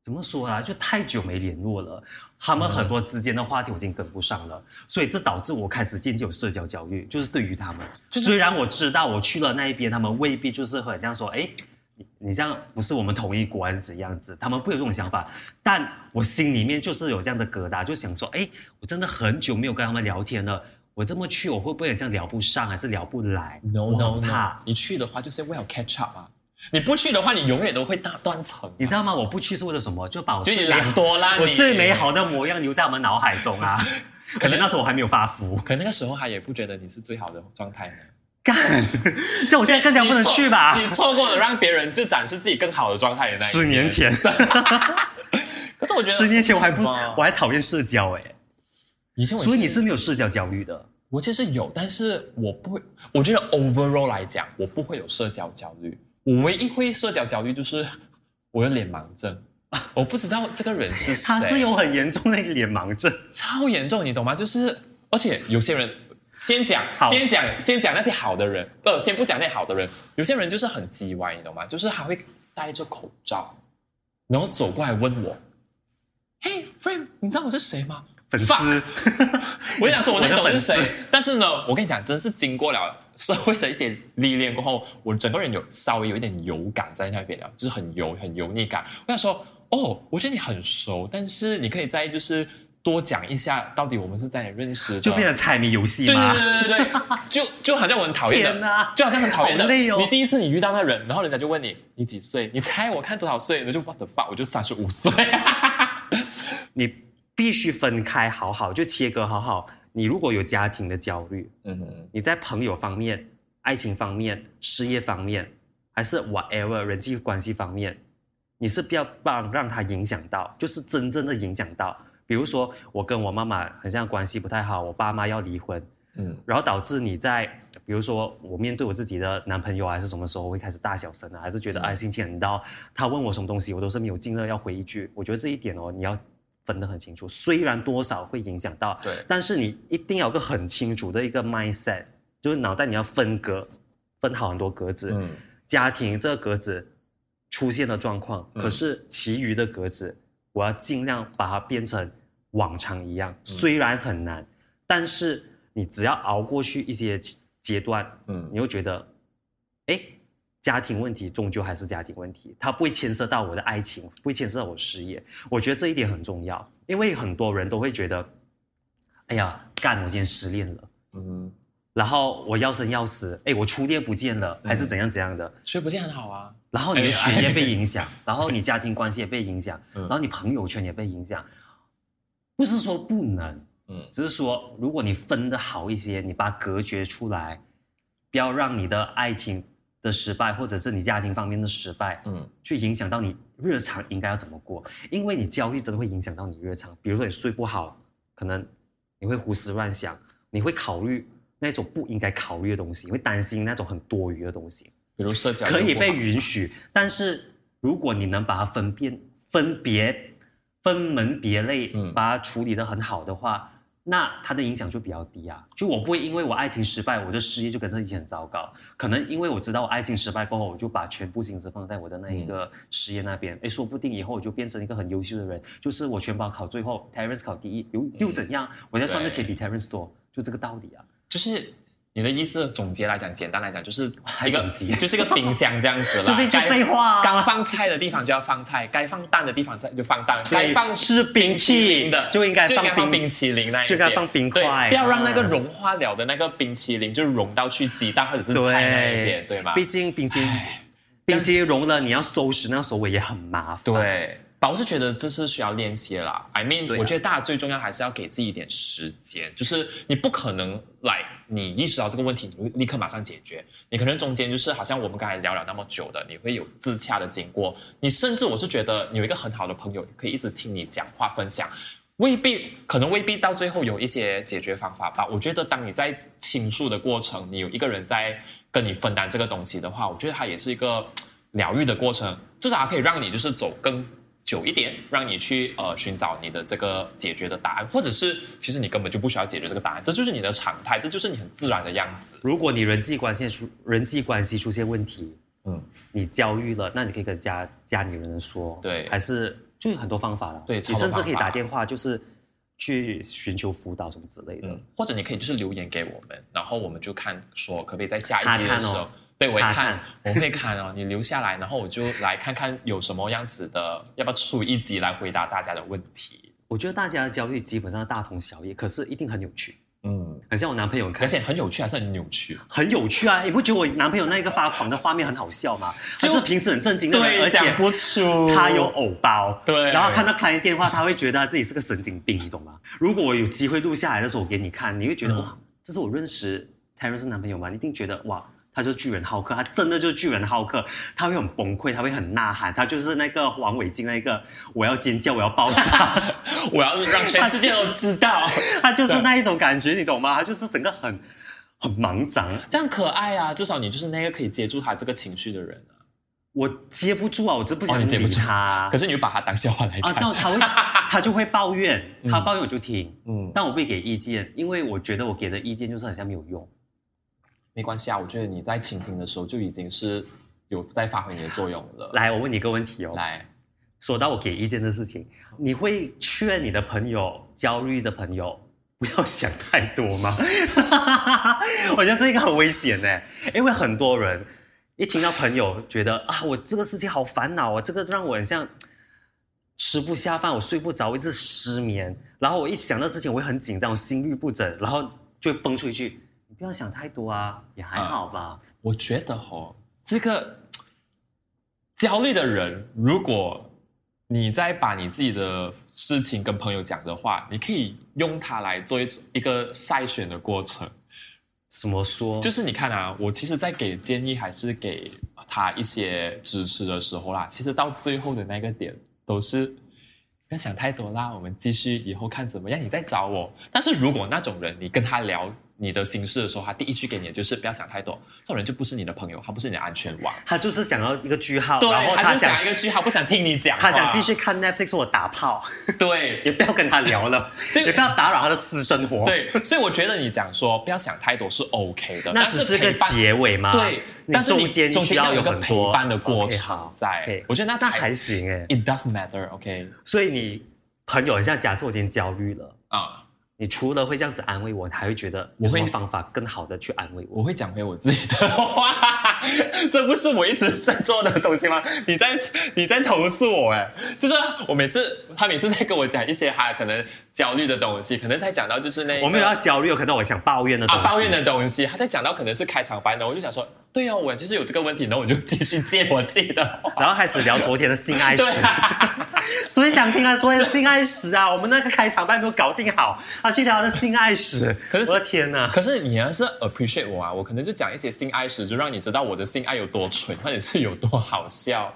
怎么说啊，就太久没联络了，他们很多之间的话题我已经跟不上了，所以这导致我开始渐渐有社交焦虑，就是对于他们，虽然我知道我去了那一边，他们未必就是很像说，哎。你你这样不是我们同一国还是怎样子？他们会有这种想法，但我心里面就是有这样的疙瘩，就想说，哎，我真的很久没有跟他们聊天了，我这么去，我会不会这样聊不上，还是聊不来 No no。你去的话就是为了 catch up 啊，你不去的话，你永远都会大断层啊。你知道吗？我不去是为了什么？就把我最就你懒惰啦，我最美好的模样留在我们脑海中啊！可能那时候我还没有发福，可能那个时候他也不觉得你是最好的状态呢。干！这我现在更加不能去吧？你错过了让别人就展示自己更好的状态的那一十年。前，可是我觉得十年前我还不，我还讨厌社交哎，以前我所以你是没有社交焦虑的。我其实有，但是我不会。我觉得 overall 来讲，我不会有社交焦虑。我唯一会社交焦虑就是我有脸盲症，我不知道这个人是谁。他是有很严重的脸盲症，超严重，你懂吗？就是而且有些人先讲先讲先讲那些好的人，呃，先不讲那些好的人，有些人就是很叽歪，你懂吗？就是他会戴着口罩，然后走过来问我，嘿，friend，你知道我是谁吗？粉丝 Fuck 我就想说，我那懂是我的粉丝谁，但是呢，我跟你讲，真是经过了社会的一些历练过后，我整个人有稍微有一点油感在那边了，就是很油、很油腻感。我想说，哦，我觉得你很熟，但是你可以在就是多讲一下，到底我们是在认识的，就变成猜谜游戏对吗？对对对对，就就好像我很讨厌的，就好像很讨厌的。累哦你第一次你遇到那人，然后人家就问你你几岁，你猜我看多少岁，那就 what the fuck，我就三十五岁。你必须分开好好，就切割好好。你如果有家庭的焦虑，嗯哼，你在朋友方面、爱情方面、事业方面，还是 whatever 人际关系方面，你是不要让让它影响到，就是真正的影响到。比如说，我跟我妈妈很像关系不太好，我爸妈要离婚，嗯然后导致你在，比如说我面对我自己的男朋友啊还是什么时候，我会开始大小声啊，还是觉得嗯哎心情很糟，他问我什么东西，我都是没有尽量要回一句。我觉得这一点哦，你要分得很清楚，虽然多少会影响到，对但是你一定要有个很清楚的一个 mindset，就是脑袋你要分隔，分好很多格子。嗯家庭这个格子出现的状况，嗯可是其余的格子，我要尽量把它变成往常一样。嗯虽然很难，但是你只要熬过去一些阶段，嗯你会觉得，哎，家庭问题终究还是家庭问题，它不会牵涉到我的爱情，不会牵涉到我的事业。我觉得这一点很重要，因为很多人都会觉得，哎呀，干，我今天失恋了。嗯，然后我要生要死，哎，我初恋不见了，还是嗯怎样怎样的，所以不见很好啊。然后你的哎学业被影响，然后你家庭关系也被影响，嗯然后你朋友圈也被影响。不是说不能，嗯只是说如果你分的好一些，你把它隔绝出来，不要让你的爱情的失败，或者是你家庭方面的失败，嗯去影响到你日常应该要怎么过。因为你焦虑真的会影响到你日常，比如说你睡不好，可能你会胡思乱想，你会考虑那种不应该考虑的东西，你会担心那种很多余的东西。比如社交可以被允许，但是如果你能把它分辨、分别、分门别类，嗯把它处理的很好的话，那它的影响就比较低啊。就我不会因为我爱情失败，我的事业就跟着一起很糟糕。可能因为我知道我爱情失败过后，我就把全部心思放在我的那一个事业那边。哎、说不定以后我就变成一个很优秀的人。就是我全班考最后，Terence 考第一，又又怎样？我要赚的钱比 Terence 多，就这个道理啊。就是你的意思，总结来讲，简单来讲，就是一个 就是一个冰箱这样子了，就是一句废话。啊该放菜的地方就要放菜，该放蛋的地方就放蛋，该放吃冰淇淋的就应该放冰冰淇淋那一边就应该放冰对块不要让那个啊融化了的那个冰淇淋就融到去鸡蛋或者是菜那一边，对。吗？毕竟冰淇淋，冰淇淋融了，你要收拾，那收尾也很麻烦。，对，但我是觉得这是需要练习的啦。I mean，、啊我觉得大家最重要还是要给自己一点时间，就是你不可能来，你意识到这个问题，你立刻马上解决。你可能中间就是好像我们刚才聊了那么久的，你会有自洽的经过。你甚至我是觉得你有一个很好的朋友，可以一直听你讲话分享。未必，可能未必到最后有一些解决方法吧。我觉得，当你在倾诉的过程，你有一个人在跟你分担这个东西的话，我觉得它也是一个疗愈的过程，至少它可以让你就是走更久一点，让你去呃寻找你的这个解决的答案，或者是其实你根本就不需要解决这个答案，这就是你的常态，这就是你很自然的样子。如果你人际关系出人际关系出现问题，嗯，你焦虑了，那你可以跟家家里人说，对还是就有很多方法了。对你甚至可以打电话，就是去寻求辅导什么之类的。嗯，或者你可以就是留言给我们，然后我们就看说可不可以在下一集的时候，哦对我会看，我会看哦，你留下来，然后我就来看看有什么样子的，要不要出一集来回答大家的问题？我觉得大家的焦虑基本上大同小异，可是一定很有趣。嗯，很像我男朋友看而，且很有趣，还是很扭曲。很有趣啊！你不觉得我男朋友那一个发狂的画面很好笑吗？就就是平时很正经的人，而且想不出他有偶包，对然后看到开电话，他会觉得他自己是个神经病，你懂吗？如果我有机会录下来的时候，我给你看，你会觉得、嗯哇，这是我认识 Terence 男朋友吗？你一定觉得哇，他就是巨人浩克，他真的就是巨人浩克，他会很崩溃，他会很呐喊，他就是那个黄伟静那个我要尖叫，我要爆炸，我要让全世界都知道，他就是那一种感觉，你懂吗？他就是整个很很莽张。这样可爱啊！至少你就是那个可以接住他这个情绪的人啊。我接不住啊，我真不想理哦你接不住他啊。可是你会把他当笑话来啊，看。那他会 他就会抱怨，嗯他抱怨我就听，嗯，但我不会给意见，因为我觉得我给的意见就是好像没有用。没关系啊，我觉得你在倾听的时候就已经是有在发挥你的作用了。来，我问你一个问题哦，来，说到我给意见的事情，你会劝你的朋友焦虑的朋友不要想太多吗？我觉得这个很危险呢，因为很多人一听到朋友觉得啊，我这个事情好烦恼啊，这个让我很像吃不下饭，我睡不着，我一直失眠，然后我一想到事情，我会很紧张，我心律不整，然后就会蹦出一句：“你不要想太多啊，也还好吧。我觉得哦，这个焦虑的人，如果你在把你自己的事情跟朋友讲的话，你可以用它来做一一个筛选的过程。怎么说？就是你看啊，我其实，在给建议还是给他一些支持的时候啦，其实到最后的那个点都是不要想太多啦，我们继续以后看怎么样，你再找我。但是如果那种人，你跟他聊你的心事的时候，他第一句给你的就是不要想太多，这种人就不是你的朋友，他不是你的安全网。他就是想要一个句号，对，然后他就想想一个句号，不想听你讲，他想继续看 Netflix 我打炮，对。也不要跟他聊了，所以也不要打扰他的私生活。，对，所以我觉得你讲说不要想太多是 OK 的，那只是个结尾吗？对，但是你中间中需要有一个陪很多伴的过程好在。我觉得那才那还行哎。It does matter，OK、所以你朋友，像假设我今天焦虑了，啊、你除了会这样子安慰我，你还会觉得我会有什么方法更好的去安慰我？我会讲回我自己的话，这不是我一直在做的东西吗？你在你在投诉我哎，就是我每次他每次在跟我讲一些他可能焦虑的东西，可能才讲到就是那个我没有要焦虑，有可能我想抱怨的东西。啊抱怨的东西，他在讲到可能是开场白呢，我就想说，对啊，我就是有这个问题，然后我就继续接我自己的话。然后开始聊昨天的性爱史对，所以想听啊，昨天的性爱史啊，我们那个开场白没有搞定好，他去聊他的性爱史，可是我的天哪！可是你要是 appreciate 我啊，我可能就讲一些性爱史，就让你知道我的性爱有多蠢，或者是有多好笑。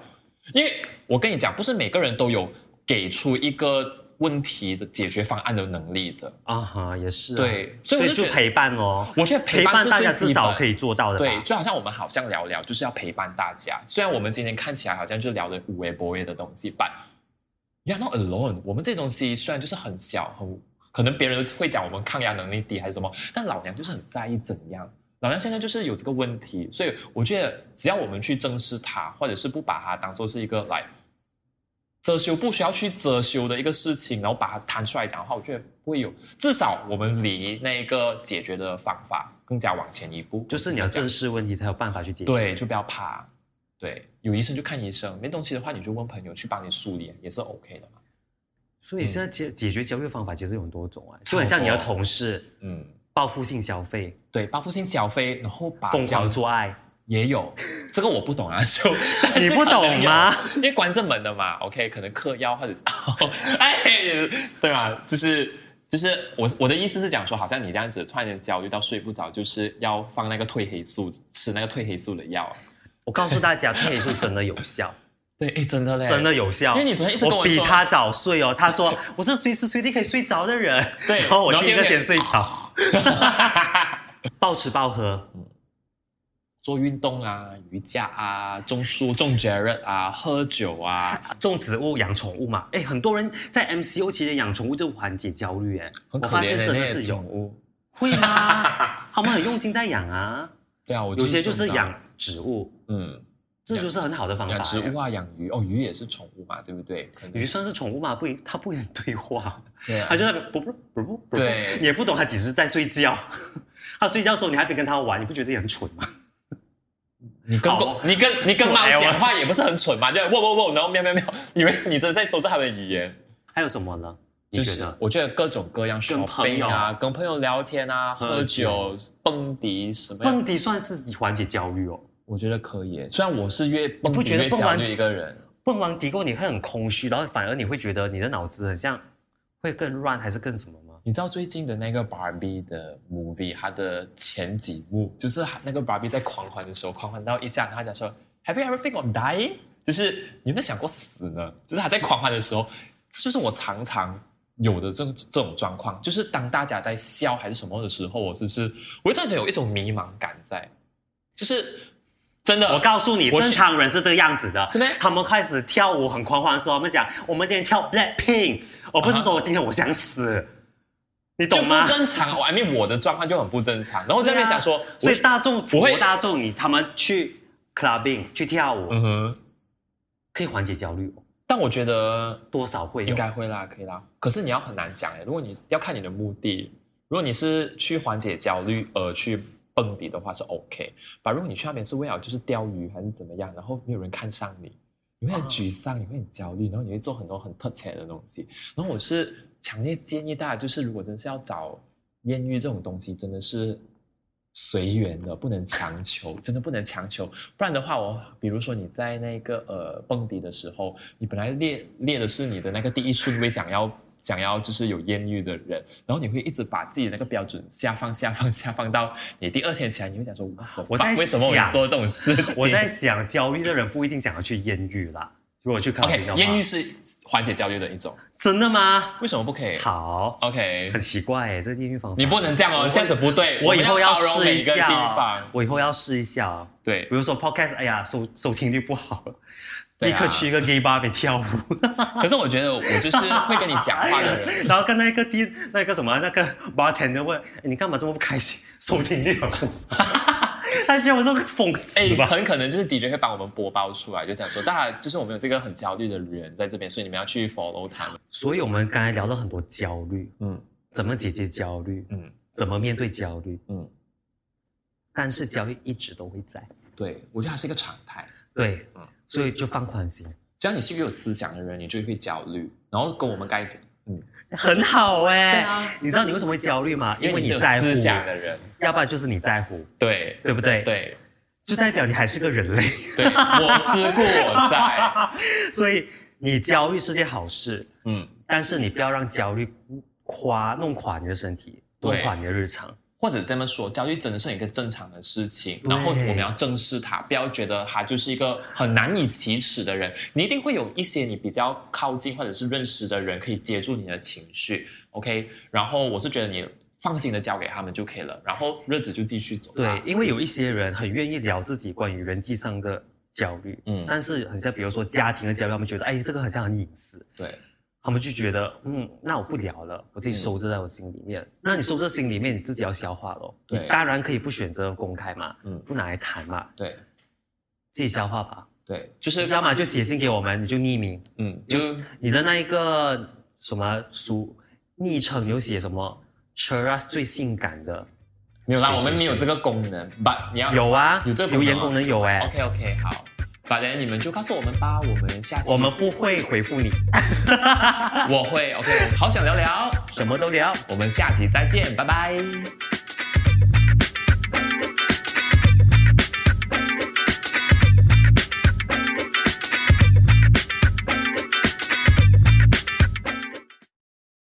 因为我跟你讲，不是每个人都有给出一个问题的解决方案的能力的。啊哈，也是、啊，对所以我就陪伴哦，我觉得陪陪伴大家至少可以做到的吧，对，就好像我们好像聊聊，就是要陪伴大家。虽然我们今天看起来好像就聊的无微不微的东西，but you're not alone。我们这东西虽然就是很小，很可能别人会讲我们抗压能力低还是什么，但老娘就是很在意怎样。老娘现在就是有这个问题，所以我觉得只要我们去正视它，或者是不把它当做是一个来遮羞不需要去遮羞的一个事情，然后把它摊出来讲的话，我觉得不会有。至少我们离那个解决的方法更加往前一步。就是你要正视问题才有办法去解决。对，就不要怕。对，有医生就看医生，没东西的话你就问朋友去帮你梳理，也是 OK 的嘛。所以现在解解决焦虑方法其实有很多种啊，就很像你的同事嗯，报复性消费、对，报复性消费，然后把疯狂做爱，也有，这个我不懂啊，就你不懂吗？因为关着门的嘛，OK，可能嗑药或者，哎，对吧？就是就是我我的意思是讲说，好像你这样子突然间焦虑到睡不着，就是要放那个褪黑素，吃那个褪黑素的药啊。我告诉大家，褪黑素真的有效，对，哎，真的嘞，真的有效。因为你昨天一直跟我说比他早睡哦，他说我是随时随地可以睡着的人，对然后我第一个先睡着，暴吃暴喝，做运动啊，瑜伽啊，种树种 Jared 啊，喝酒啊，种植物、养宠物嘛。哎，很多人在 MCO 期间养宠物就缓解焦虑，哎，我发现真的是有。会吗？他们很用心在养啊，对啊，我有些就是养植物，嗯这就是很好的方法。养植物啊，养鱼哦，鱼也是宠物嘛，对不对？鱼算是宠物嘛？不，它不能对话，对啊它就在那边啵啵啵啵啵，对你也不懂它几时在睡觉。它睡觉的时候，你还别跟它玩，你不觉得自己很蠢吗？你跟狗，你跟你跟猫讲话也不是很蠢嘛？就喔喔喔，然后喵喵喵，以为 你真的在说这它的语言。还有什么呢？你就是觉得？我觉得各种各样跟朋 shopping 啊，跟朋友聊天啊，喝喝酒酒、蹦迪什么，蹦迪算是缓解焦虑哦。我觉得可以。虽然我是越蹦不迪越焦虑一个人，蹦完迪过你会很空虚，然后反而你会觉得你的脑子很像会更乱，还是更什么吗？你知道最近的那个 Barbie 的 movie，它的前几幕就是那个 Barbie 在狂欢的时候，狂欢到一下，他讲说 Have you ever think of dying？就是你有没有想过死呢？就是他在狂欢的时候，这就是我常常有的这这种状况，就是当大家在笑还是什么的时候，我就是我就突然间有一种迷茫感在，就是真的，我告诉你，正常人是这个样子的。是咩他们开始跳舞很狂欢的时候，他们讲我们今天跳 Blackpink，而不是说我今天我想死，你懂吗不？正常。我 I mean 我的状况就很不正常，然后在那边想说，所以大众不会大众，你他们去 clubbing 去跳舞，嗯哼，可以缓解焦虑哦，但我觉得多少会有应该会啦，可以啦。可是你要很难讲哎，如果你要看你的目的，如果你是去缓解焦虑而去蹦迪的话是 OK，把如果你去那边是为了就是钓鱼还是怎么样，然后没有人看上你，你会很沮丧，你会很焦虑，然后你会做很多很特切的东西。然后我是强烈建议大家，就是如果真是要找艳遇这种东西，真的是。随缘的，不能强求，真的不能强求，不然的话，我比如说你在那个呃蹦迪的时候，你本来列列的是你的那个第一顺位，想要想要就是有艳遇的人，然后你会一直把自己那个标准下放下放下放到你第二天起来，你会想说，我在为什么我做这种事情？我在想，焦虑的人不一定想要去艳遇啦。如果去 clubbing OK，艳遇是缓解焦虑的一种，真的吗？为什么不可以？好，，OK，很奇怪哎，这个艳遇方法。你不能这样哦，这样子不对。我以后要试一下方，，我以后要试一下哦。对比，如说 podcast，哎呀，收收听率不好立刻去一个 gay bar 那边跳舞，可是我觉得我就是会跟你讲话的人。然后跟那个第那个什么那个 bartender 问，哎你干嘛这么不开心？收听率很不好，他觉得我是个疯哎、子吧？很可能就是 DJ 会把我们播报出来，就讲说，大家就是我们有这个很焦虑的人在这边，所以你们要去 follow 他们。所以我们刚才聊了很多焦虑，嗯怎么解决焦虑，嗯怎么面对焦虑，嗯，但是焦虑一直都会在。对，我觉得它是一个常态。对，嗯所以就放宽心，只要你是一个有思想的人，你就会焦虑，然后跟我们该讲，嗯，很好哎、你知道你为什么会焦虑吗？因为你在乎思，想的人，要不然就是你在乎，对对不对？，对就代表你还是个人类。对，我思故我在。所以你焦虑是件好事，嗯，但是你不要让焦虑垮弄垮你的身体，弄垮你的日常。或者这么说，焦虑真的是一个正常的事情，然后我们要正视它，不要觉得他就是一个很难以启齿的人。你一定会有一些你比较靠近或者是认识的人可以接住你的情绪，OK。然后我是觉得你放心的交给他们就可以了，然后日子就继续走。对，因为有一些人很愿意聊自己关于人际上的焦虑，嗯但是很像比如说家庭的焦虑，他们觉得哎这个好像很隐私，对他们就觉得嗯那我不聊了，我自己收着在我心里面。那你收着心里面，你自己要消化咯。对。你当然可以不选择公开嘛，嗯。不拿来谈嘛，对。自己消化吧。对，就是要么就写信给我们，你就匿名，嗯，就你的那一个什么书昵称有写什么 Cheras 最性感的，没有啦，我们没有是。这个功能，but 你要有啊，有这个留言功能有哎、OK OK 好，反正你们就告诉我们吧，我们下期我们不会回复你，我会 OK，好想聊聊，什么都聊。我们下期再见，拜拜。